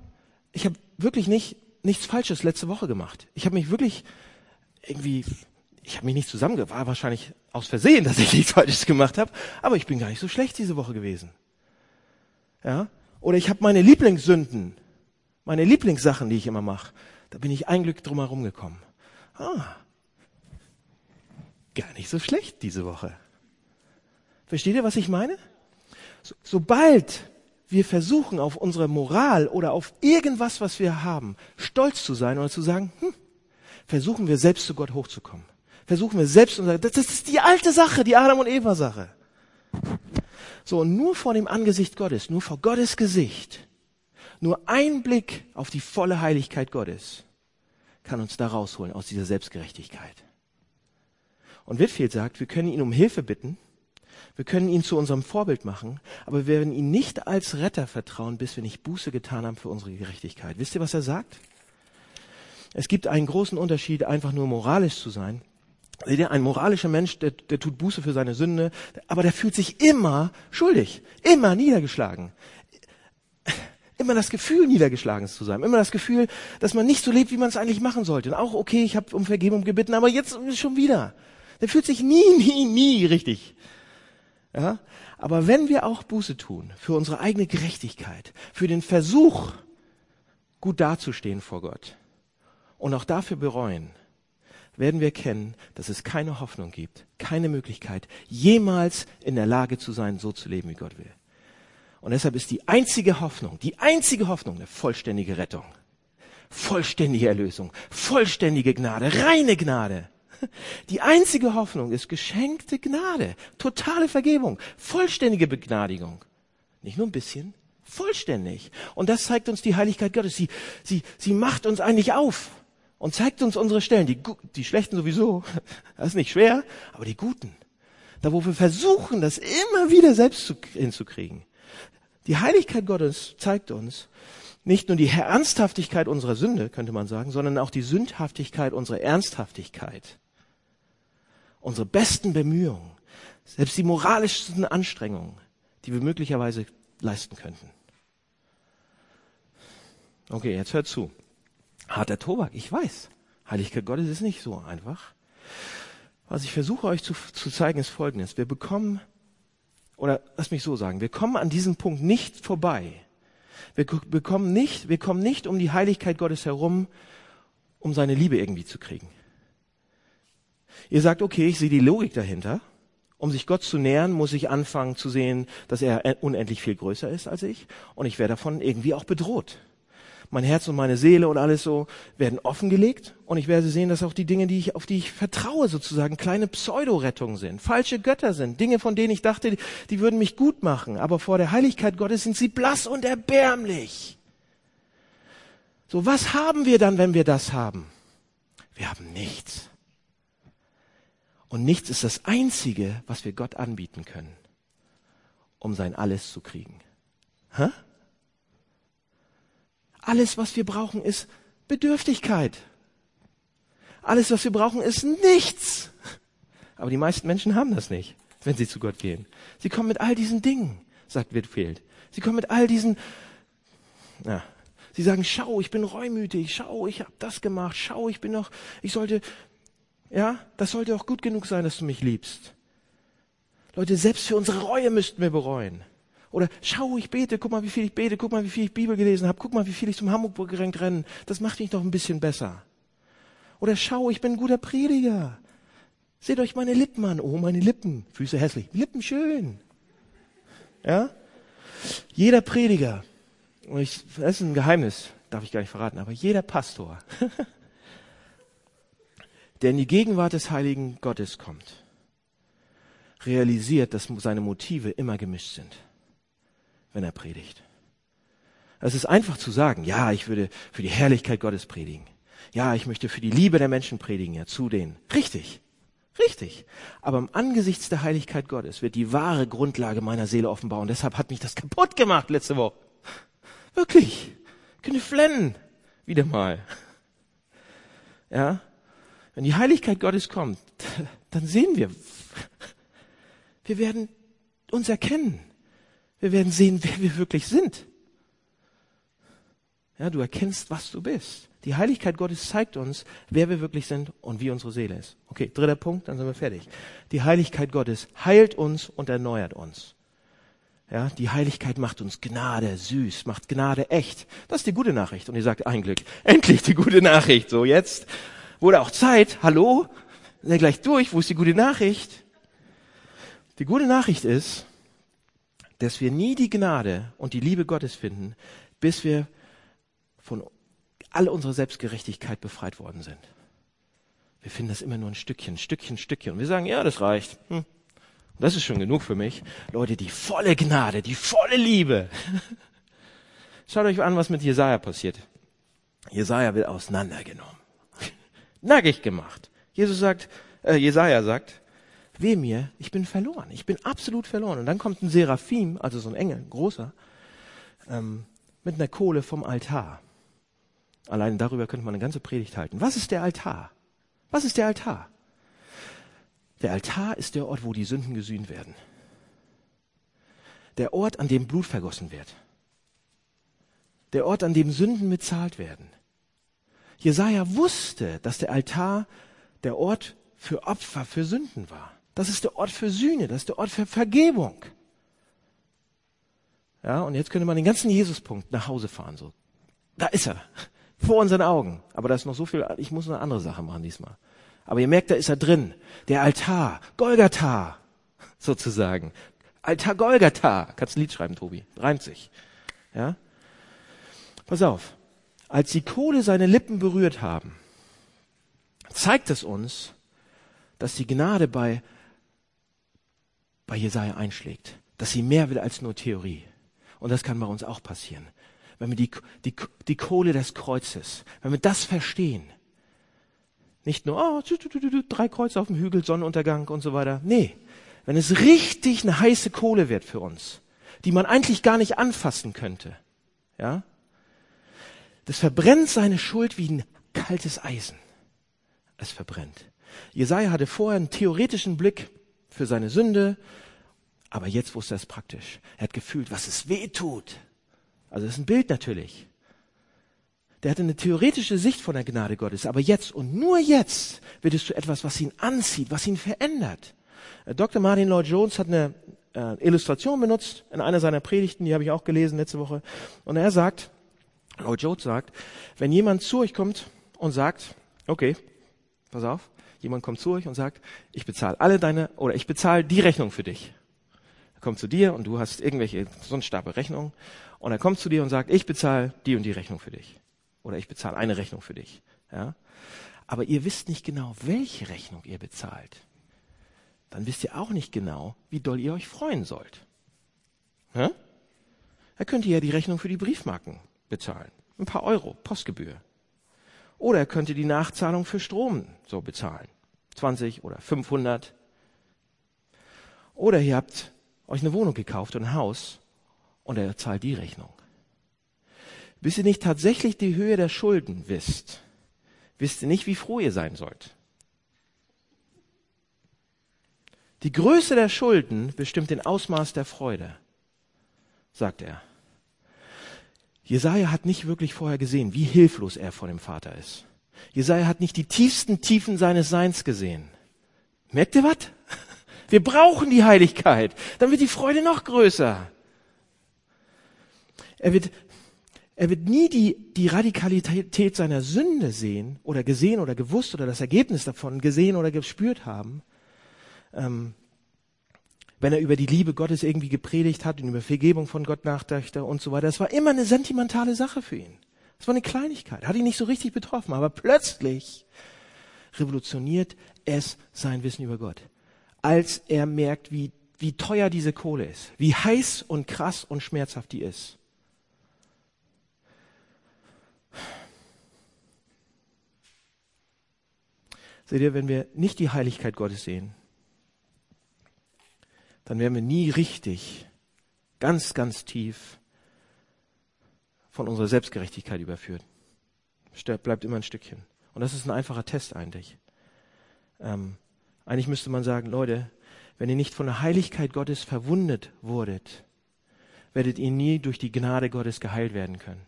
Speaker 2: ich habe wirklich nicht nichts Falsches letzte Woche gemacht. Ich habe mich wirklich irgendwie, ich habe mich nicht zusammenge, war wahrscheinlich aus Versehen, [LAUGHS] dass ich nichts Falsches gemacht habe, aber ich bin gar nicht so schlecht diese Woche gewesen. Ja? Oder ich habe meine Lieblingssünden, meine Lieblingssachen, die ich immer mache. Da bin ich ein Glück drum herum gekommen. Ah, gar nicht so schlecht diese Woche. Versteht ihr, was ich meine? So, sobald wir versuchen, auf unsere Moral oder auf irgendwas, was wir haben, stolz zu sein oder zu sagen, hm, versuchen wir selbst zu Gott hochzukommen. Versuchen wir selbst und sagen, das, ist die alte Sache, die Adam und Eva Sache. So, und nur vor dem Angesicht Gottes, nur vor Gottes Gesicht, nur ein Blick auf die volle Heiligkeit Gottes kann uns da rausholen aus dieser Selbstgerechtigkeit. Und Whitfield sagt, wir können ihn um Hilfe bitten, wir können ihn zu unserem Vorbild machen, aber wir werden ihn nicht als Retter vertrauen, bis wir nicht Buße getan haben für unsere Gerechtigkeit. Wisst ihr, was er sagt? Es gibt einen großen Unterschied, einfach nur moralisch zu sein Seht ihr, ein moralischer Mensch, der, der tut Buße für seine Sünde, aber der fühlt sich immer schuldig, immer niedergeschlagen, Immer das Gefühl, niedergeschlagen zu sein. Immer das Gefühl, dass man nicht so lebt, wie man es eigentlich machen sollte. Und auch, okay, ich habe um Vergebung gebeten, aber jetzt schon wieder. Der fühlt sich nie, nie, nie richtig. Ja? Aber wenn wir auch Buße tun für unsere eigene Gerechtigkeit, für den Versuch, gut dazustehen vor Gott und auch dafür bereuen, werden wir erkennen, dass es keine Hoffnung gibt, keine Möglichkeit, jemals in der Lage zu sein, so zu leben, wie Gott will. Und deshalb ist die einzige Hoffnung, die einzige Hoffnung eine vollständige Rettung, vollständige Erlösung, vollständige Gnade, reine Gnade. Die einzige Hoffnung ist geschenkte Gnade, totale Vergebung, vollständige Begnadigung. Nicht nur ein bisschen, vollständig. Und das zeigt uns die Heiligkeit Gottes. Sie, sie, sie macht uns eigentlich auf und zeigt uns unsere Stellen. Die, die schlechten sowieso, [LAUGHS] das ist nicht schwer, aber die guten. Da, wo wir versuchen, das immer wieder selbst zu, hinzukriegen. Die Heiligkeit Gottes zeigt uns nicht nur die Ernsthaftigkeit unserer Sünde, könnte man sagen, sondern auch die Sündhaftigkeit unserer Ernsthaftigkeit. Unsere besten Bemühungen, selbst die moralischsten Anstrengungen, die wir möglicherweise leisten könnten. Okay, jetzt hört zu. Harter Tobak, ich weiß. Heiligkeit Gottes ist nicht so einfach. Was ich versuche euch zu, zu zeigen, ist Folgendes. Wir bekommen oder lass mich so sagen, wir kommen an diesem Punkt nicht vorbei. Wir bekommen nicht, wir kommen nicht um die Heiligkeit Gottes herum, um seine Liebe irgendwie zu kriegen. Ihr sagt, okay, ich sehe die Logik dahinter. Um sich Gott zu nähern, muss ich anfangen zu sehen, dass er unendlich viel größer ist als ich und ich werde davon irgendwie auch bedroht mein Herz und meine Seele und alles so werden offengelegt und ich werde sehen, dass auch die Dinge, die ich, auf die ich vertraue, sozusagen kleine Pseudorettungen sind, falsche Götter sind, Dinge, von denen ich dachte, die würden mich gut machen, aber vor der Heiligkeit Gottes sind sie blass und erbärmlich. So, was haben wir dann, wenn wir das haben? Wir haben nichts. Und nichts ist das Einzige, was wir Gott anbieten können, um sein Alles zu kriegen. Hä? Alles, was wir brauchen, ist Bedürftigkeit. Alles, was wir brauchen, ist nichts. Aber die meisten Menschen haben das nicht, wenn sie zu Gott gehen. Sie kommen mit all diesen Dingen, sagt Whitfield. Sie kommen mit all diesen, ja, sie sagen, schau, ich bin reumütig, schau, ich habe das gemacht, schau, ich bin noch, ich sollte, ja, das sollte auch gut genug sein, dass du mich liebst. Leute, selbst für unsere Reue müssten wir bereuen. Oder schau, ich bete, guck mal, wie viel ich bete, guck mal, wie viel ich Bibel gelesen habe, guck mal, wie viel ich zum Hamburg gerankt renne. Das macht mich doch ein bisschen besser. Oder schau, ich bin ein guter Prediger. Seht euch meine Lippen an. Oh, meine Lippen. Füße hässlich. Lippen schön. Ja? Jeder Prediger, und ich, das ist ein Geheimnis, darf ich gar nicht verraten, aber jeder Pastor, [LAUGHS] der in die Gegenwart des heiligen Gottes kommt, realisiert, dass seine Motive immer gemischt sind wenn er predigt. Es ist einfach zu sagen, ja, ich würde für die Herrlichkeit Gottes predigen. Ja, ich möchte für die Liebe der Menschen predigen, ja, zu denen. Richtig. Richtig. Aber im Angesichts der Heiligkeit Gottes wird die wahre Grundlage meiner Seele offenbar. Und deshalb hat mich das kaputt gemacht letzte Woche. Wirklich. Könnte flennen. Wieder mal. Ja. Wenn die Heiligkeit Gottes kommt, [LAUGHS] dann sehen wir, wir werden uns erkennen. Wir werden sehen, wer wir wirklich sind. Ja, du erkennst, was du bist. Die Heiligkeit Gottes zeigt uns, wer wir wirklich sind und wie unsere Seele ist. Okay, dritter Punkt, dann sind wir fertig. Die Heiligkeit Gottes heilt uns und erneuert uns. Ja, die Heiligkeit macht uns Gnade süß, macht Gnade echt. Das ist die gute Nachricht. Und ihr sagt, ein Glück, endlich die gute Nachricht. So, jetzt wurde auch Zeit. Hallo? Sind wir gleich durch. Wo ist die gute Nachricht? Die gute Nachricht ist, dass wir nie die Gnade und die Liebe Gottes finden, bis wir von all unserer Selbstgerechtigkeit befreit worden sind. Wir finden das immer nur ein Stückchen, Stückchen, Stückchen. Und wir sagen, ja, das reicht. Hm. Das ist schon genug für mich. Leute, die volle Gnade, die volle Liebe. [LAUGHS] Schaut euch an, was mit Jesaja passiert. Jesaja wird auseinandergenommen. Nackig gemacht. Jesus sagt, äh, Jesaja sagt, weh mir, ich bin verloren, ich bin absolut verloren. Und dann kommt ein Seraphim, also so ein Engel, ein großer, ähm, mit einer Kohle vom Altar. Allein darüber könnte man eine ganze Predigt halten. Was ist der Altar? Was ist der Altar? Der Altar ist der Ort, wo die Sünden gesühnt werden. Der Ort, an dem Blut vergossen wird. Der Ort, an dem Sünden bezahlt werden. Jesaja wusste, dass der Altar der Ort für Opfer, für Sünden war. Das ist der Ort für Sühne, das ist der Ort für Vergebung. Ja, und jetzt könnte man den ganzen Jesuspunkt nach Hause fahren, so. Da ist er. [LAUGHS] Vor unseren Augen. Aber da ist noch so viel, ich muss eine andere Sache machen diesmal. Aber ihr merkt, da ist er drin. Der Altar. Golgatha. [LAUGHS] Sozusagen. Altar Golgatha. Kannst ein Lied schreiben, Tobi. Reimt sich. Ja? Pass auf. Als die Kohle seine Lippen berührt haben, zeigt es uns, dass die Gnade bei, bei Jesaja einschlägt. Dass sie mehr will als nur Theorie. Und das kann bei uns auch passieren. Wenn wir die, die, die Kohle des Kreuzes, wenn wir das verstehen, nicht nur, oh, drei Kreuze auf dem Hügel, Sonnenuntergang und so weiter. Nee, wenn es richtig eine heiße Kohle wird für uns, die man eigentlich gar nicht anfassen könnte, ja, das verbrennt seine Schuld wie ein kaltes Eisen. Es verbrennt. Jesaja hatte vorher einen theoretischen Blick für seine Sünde, aber jetzt wusste er es praktisch. Er hat gefühlt, was es weh tut. Also das ist ein Bild natürlich. Der hatte eine theoretische Sicht von der Gnade Gottes, aber jetzt und nur jetzt wird es zu etwas, was ihn anzieht, was ihn verändert. Äh, Dr. Martin Lloyd Jones hat eine äh, Illustration benutzt in einer seiner Predigten, die habe ich auch gelesen letzte Woche. Und er sagt, Lloyd Jones sagt, wenn jemand zu euch kommt und sagt, okay, pass auf, jemand kommt zu euch und sagt, ich bezahle alle deine, oder ich bezahle die Rechnung für dich. Er kommt zu dir und du hast irgendwelche, so ein Stapel Rechnungen und er kommt zu dir und sagt, ich bezahle die und die Rechnung für dich. Oder ich bezahle eine Rechnung für dich. Ja? Aber ihr wisst nicht genau, welche Rechnung ihr bezahlt. Dann wisst ihr auch nicht genau, wie doll ihr euch freuen sollt. Ja? Er könnte ja die Rechnung für die Briefmarken bezahlen. Ein paar Euro, Postgebühr. Oder er könnte die Nachzahlung für Strom so bezahlen. 20 oder 500. Oder ihr habt euch eine Wohnung gekauft und ein Haus und er zahlt die Rechnung. Bis ihr nicht tatsächlich die Höhe der Schulden wisst, wisst ihr nicht, wie froh ihr sein sollt. Die Größe der Schulden bestimmt den Ausmaß der Freude, sagt er. Jesaja hat nicht wirklich vorher gesehen, wie hilflos er vor dem Vater ist. Jesaja hat nicht die tiefsten Tiefen seines Seins gesehen. Merkt ihr was? [LAUGHS] Wir brauchen die Heiligkeit. Dann wird die Freude noch größer. Er wird, er wird nie die, die Radikalität seiner Sünde sehen oder gesehen oder gewusst oder das Ergebnis davon gesehen oder gespürt haben. Ähm, wenn er über die Liebe Gottes irgendwie gepredigt hat und über Vergebung von Gott nachdachte und so weiter. Das war immer eine sentimentale Sache für ihn. Das war eine Kleinigkeit, hat ihn nicht so richtig betroffen, aber plötzlich revolutioniert es sein Wissen über Gott als er merkt, wie, wie teuer diese Kohle ist, wie heiß und krass und schmerzhaft die ist. Seht ihr, wenn wir nicht die Heiligkeit Gottes sehen, dann werden wir nie richtig, ganz, ganz tief von unserer Selbstgerechtigkeit überführt. Bleibt immer ein Stückchen. Und das ist ein einfacher Test eigentlich. Ähm, eigentlich müsste man sagen, Leute, wenn ihr nicht von der Heiligkeit Gottes verwundet wurdet, werdet ihr nie durch die Gnade Gottes geheilt werden können.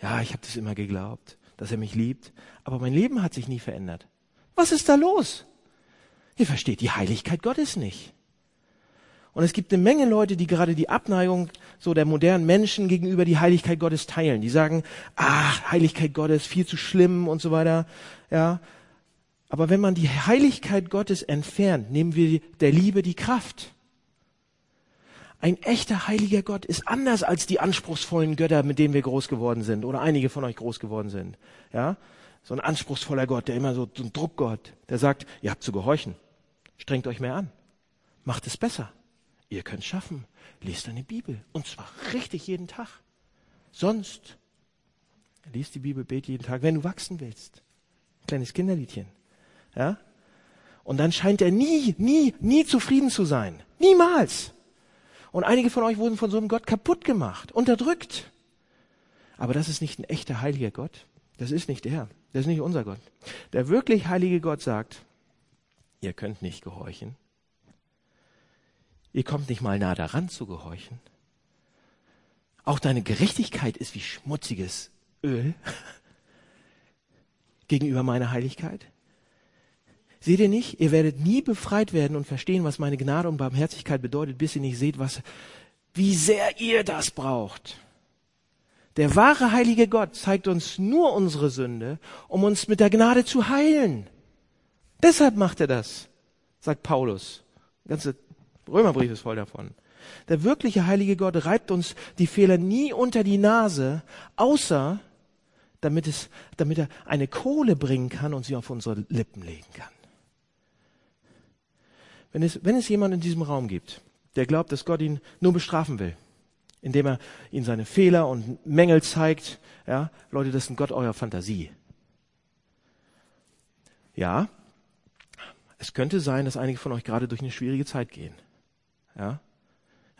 Speaker 2: Ja, ich habe das immer geglaubt, dass er mich liebt, aber mein Leben hat sich nie verändert. Was ist da los? Ihr versteht die Heiligkeit Gottes nicht. Und es gibt eine Menge Leute, die gerade die Abneigung so der modernen Menschen gegenüber die Heiligkeit Gottes teilen. Die sagen, ach, Heiligkeit Gottes, viel zu schlimm und so weiter. Ja, aber wenn man die Heiligkeit Gottes entfernt, nehmen wir der Liebe die Kraft. Ein echter heiliger Gott ist anders als die anspruchsvollen Götter, mit denen wir groß geworden sind oder einige von euch groß geworden sind. Ja, so ein anspruchsvoller Gott, der immer so, so ein Druckgott, der sagt, ihr habt zu gehorchen, strengt euch mehr an, macht es besser, ihr könnt schaffen, lest eine Bibel und zwar richtig jeden Tag. Sonst liest die Bibel, bet jeden Tag, wenn du wachsen willst. Kleines Kinderliedchen. Ja? Und dann scheint er nie, nie, nie zufrieden zu sein. Niemals. Und einige von euch wurden von so einem Gott kaputt gemacht, unterdrückt. Aber das ist nicht ein echter heiliger Gott. Das ist nicht er. Das ist nicht unser Gott. Der wirklich heilige Gott sagt, ihr könnt nicht gehorchen. Ihr kommt nicht mal nah daran zu gehorchen. Auch deine Gerechtigkeit ist wie schmutziges Öl [LAUGHS] gegenüber meiner Heiligkeit. Seht ihr nicht? Ihr werdet nie befreit werden und verstehen, was meine Gnade und Barmherzigkeit bedeutet, bis ihr nicht seht, was, wie sehr ihr das braucht. Der wahre heilige Gott zeigt uns nur unsere Sünde, um uns mit der Gnade zu heilen. Deshalb macht er das, sagt Paulus. Der ganze Römerbrief ist voll davon. Der wirkliche heilige Gott reibt uns die Fehler nie unter die Nase, außer damit, es, damit er eine Kohle bringen kann und sie auf unsere Lippen legen kann. Wenn es, wenn es jemand in diesem Raum gibt, der glaubt, dass Gott ihn nur bestrafen will, indem er ihnen seine Fehler und Mängel zeigt, ja, Leute, das ist ein Gott eurer Fantasie. Ja, es könnte sein, dass einige von euch gerade durch eine schwierige Zeit gehen, ja,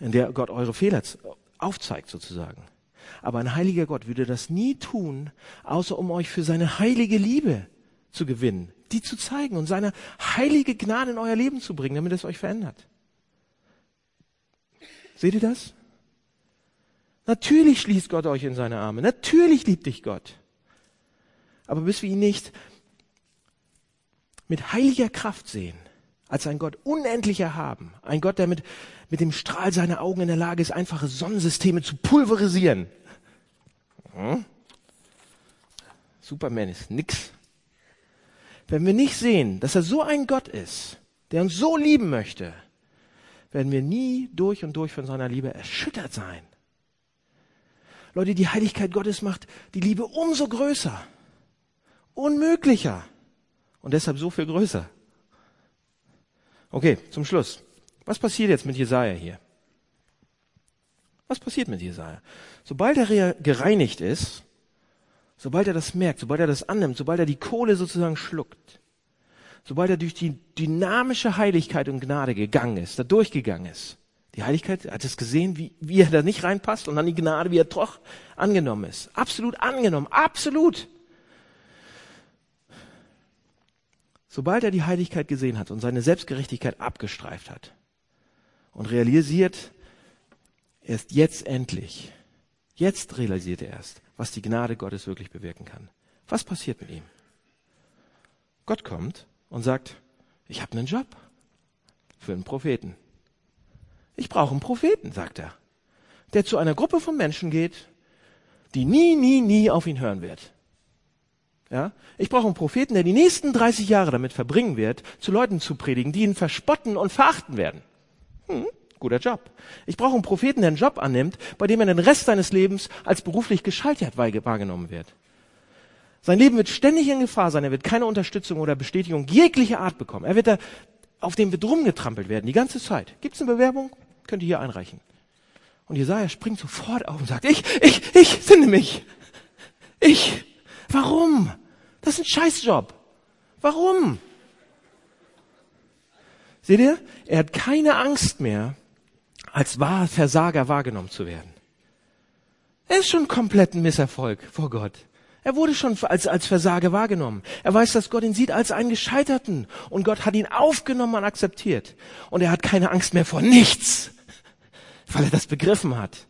Speaker 2: in der Gott eure Fehler aufzeigt sozusagen. Aber ein heiliger Gott würde das nie tun, außer um euch für seine heilige Liebe zu gewinnen, die zu zeigen und seine heilige Gnade in euer Leben zu bringen, damit es euch verändert. Seht ihr das? Natürlich schließt Gott euch in seine Arme. Natürlich liebt dich Gott. Aber bis wir ihn nicht mit heiliger Kraft sehen, als ein Gott unendlich erhaben, ein Gott, der mit, mit dem Strahl seiner Augen in der Lage ist, einfache Sonnensysteme zu pulverisieren. Hm? Superman ist nix. Wenn wir nicht sehen, dass er so ein Gott ist, der uns so lieben möchte, werden wir nie durch und durch von seiner Liebe erschüttert sein. Leute, die Heiligkeit Gottes macht die Liebe umso größer, unmöglicher und deshalb so viel größer. Okay, zum Schluss. Was passiert jetzt mit Jesaja hier? Was passiert mit Jesaja? Sobald er gereinigt ist, Sobald er das merkt, sobald er das annimmt, sobald er die Kohle sozusagen schluckt, sobald er durch die dynamische Heiligkeit und Gnade gegangen ist, da durchgegangen ist, die Heiligkeit, hat es gesehen, wie, wie er da nicht reinpasst und dann die Gnade, wie er doch angenommen ist. Absolut angenommen, absolut. Sobald er die Heiligkeit gesehen hat und seine Selbstgerechtigkeit abgestreift hat und realisiert, er ist jetzt endlich, jetzt realisiert er erst, was die Gnade Gottes wirklich bewirken kann. Was passiert mit ihm? Gott kommt und sagt, ich habe einen Job für einen Propheten. Ich brauche einen Propheten, sagt er, der zu einer Gruppe von Menschen geht, die nie, nie, nie auf ihn hören wird. Ja? Ich brauche einen Propheten, der die nächsten 30 Jahre damit verbringen wird, zu Leuten zu predigen, die ihn verspotten und verachten werden. Hm? Guter Job. Ich brauche einen Propheten, der einen Job annimmt, bei dem er den Rest seines Lebens als beruflich gescheitert wahrgenommen wird. Sein Leben wird ständig in Gefahr sein. Er wird keine Unterstützung oder Bestätigung jeglicher Art bekommen. Er wird da, auf dem wird rumgetrampelt werden, die ganze Zeit. Gibt es eine Bewerbung? Könnt ihr hier einreichen. Und Jesaja springt sofort auf und sagt, ich, ich, ich sende mich. Ich. Warum? Das ist ein Scheißjob. Warum? Seht ihr? Er hat keine Angst mehr, als wahr Versager wahrgenommen zu werden. Er ist schon komplett ein Misserfolg vor Gott. Er wurde schon als, als Versager wahrgenommen. Er weiß, dass Gott ihn sieht als einen Gescheiterten. Und Gott hat ihn aufgenommen und akzeptiert. Und er hat keine Angst mehr vor nichts, weil er das begriffen hat.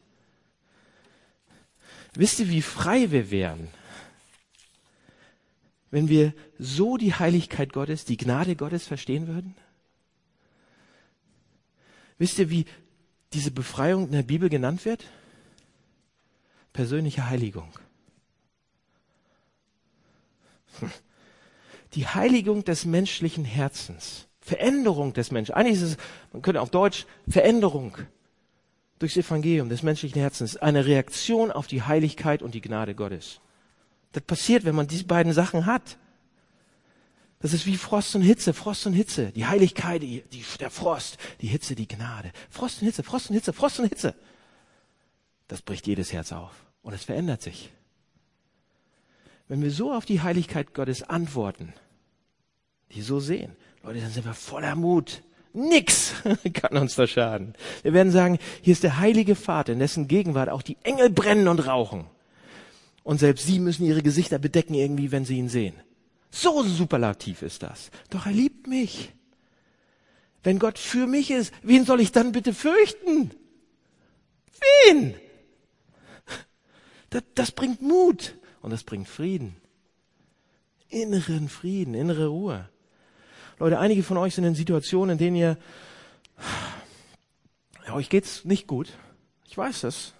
Speaker 2: Wisst ihr, wie frei wir wären, wenn wir so die Heiligkeit Gottes, die Gnade Gottes verstehen würden? Wisst ihr, wie diese Befreiung in der Bibel genannt wird? Persönliche Heiligung. [LAUGHS] Die Heiligung des menschlichen Herzens. Veränderung des Menschen. Eigentlich ist es, man könnte auf Deutsch, Veränderung durchs Evangelium des menschlichen Herzens. Eine Reaktion auf die Heiligkeit und die Gnade Gottes. Das passiert, wenn man diese beiden Sachen hat. Das ist wie Frost und Hitze, Frost und Hitze. Die Heiligkeit, die, die, der Frost, die Hitze, die Gnade. Frost und Hitze, Frost und Hitze, Frost und Hitze. Das bricht jedes Herz auf und es verändert sich. Wenn wir so auf die Heiligkeit Gottes antworten, die so sehen, Leute, dann sind wir voller Mut. Nix [LAUGHS] kann uns da schaden. Wir werden sagen, hier ist der heilige Vater, in dessen Gegenwart auch die Engel brennen und rauchen. Und selbst sie müssen ihre Gesichter bedecken irgendwie, wenn sie ihn sehen. So superlativ ist das. Doch er liebt mich. Wenn Gott für mich ist, wen soll ich dann bitte fürchten? Wen? Das, das bringt Mut und das bringt Frieden. Inneren Frieden, innere Ruhe. Leute, einige von euch sind in Situationen, in denen ihr, ja, euch geht's nicht gut. Ich weiß das.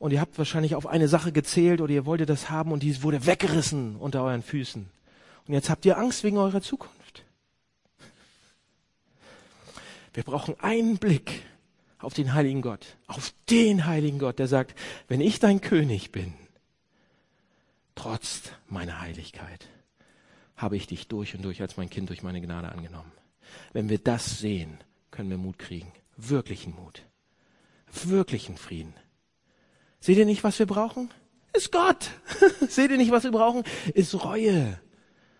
Speaker 2: Und ihr habt wahrscheinlich auf eine Sache gezählt oder ihr wolltet das haben und die wurde weggerissen unter euren Füßen. Und jetzt habt ihr Angst wegen eurer Zukunft. Wir brauchen einen Blick auf den heiligen Gott, auf den heiligen Gott, der sagt, wenn ich dein König bin, trotz meiner Heiligkeit, habe ich dich durch und durch als mein Kind durch meine Gnade angenommen. Wenn wir das sehen, können wir Mut kriegen. Wirklichen Mut. Wirklichen Frieden. Seht ihr nicht, was wir brauchen? Ist Gott. [LAUGHS] Seht ihr nicht, was wir brauchen? Ist Reue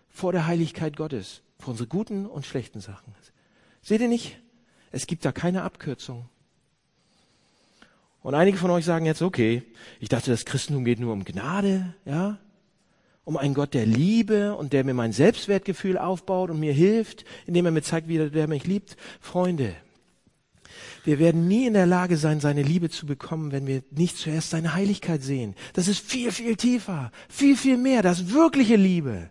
Speaker 2: vor der Heiligkeit Gottes. Vor unsere guten und schlechten Sachen. Seht ihr nicht? Es gibt da keine Abkürzung. Und einige von euch sagen jetzt, okay, ich dachte, das Christentum geht nur um Gnade, ja? Um einen Gott der Liebe und der mir mein Selbstwertgefühl aufbaut und mir hilft, indem er mir zeigt, wie der mich liebt. Freunde, wir werden nie in der Lage sein, seine Liebe zu bekommen, wenn wir nicht zuerst seine Heiligkeit sehen. Das ist viel, viel tiefer, viel, viel mehr, das wirkliche Liebe.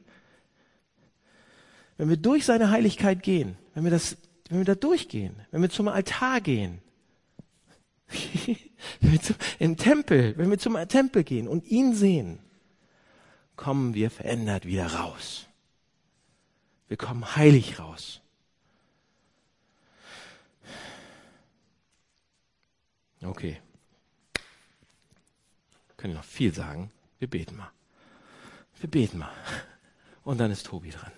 Speaker 2: Wenn wir durch seine Heiligkeit gehen, wenn wir das, wenn wir da durchgehen, wenn wir zum Altar gehen, [LAUGHS] wenn wir zum, im Tempel, wenn wir zum Tempel gehen und ihn sehen, kommen wir verändert wieder raus. Wir kommen heilig raus. Okay. Können noch viel sagen. Wir beten mal. Wir beten mal. Und dann ist Tobi dran.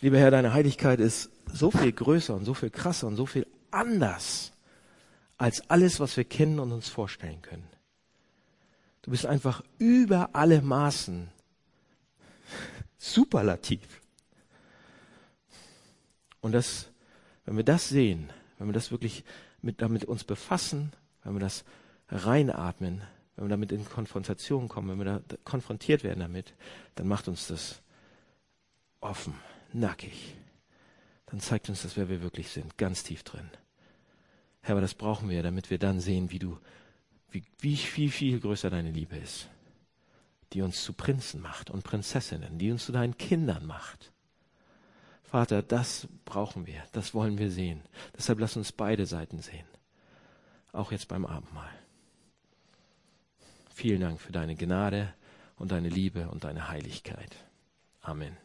Speaker 2: Lieber Herr, deine Heiligkeit ist so viel größer und so viel krasser und so viel anders als alles, was wir kennen und uns vorstellen können. Du bist einfach über alle Maßen superlativ. Und das, wenn wir das sehen, wenn wir das wirklich mit, damit uns befassen, wenn wir das reinatmen, wenn wir damit in Konfrontation kommen, wenn wir da konfrontiert werden damit, dann macht uns das offen, nackig. Dann zeigt uns das, wer wir wirklich sind, ganz tief drin. Herr, aber das brauchen wir, damit wir dann sehen, wie du, wie, wie viel, viel größer deine Liebe ist, die uns zu Prinzen macht und Prinzessinnen, die uns zu deinen Kindern macht. Vater, das brauchen wir, das wollen wir sehen. Deshalb lass uns beide Seiten sehen. Auch jetzt beim Abendmahl. Vielen Dank für deine Gnade und deine Liebe und deine Heiligkeit. Amen.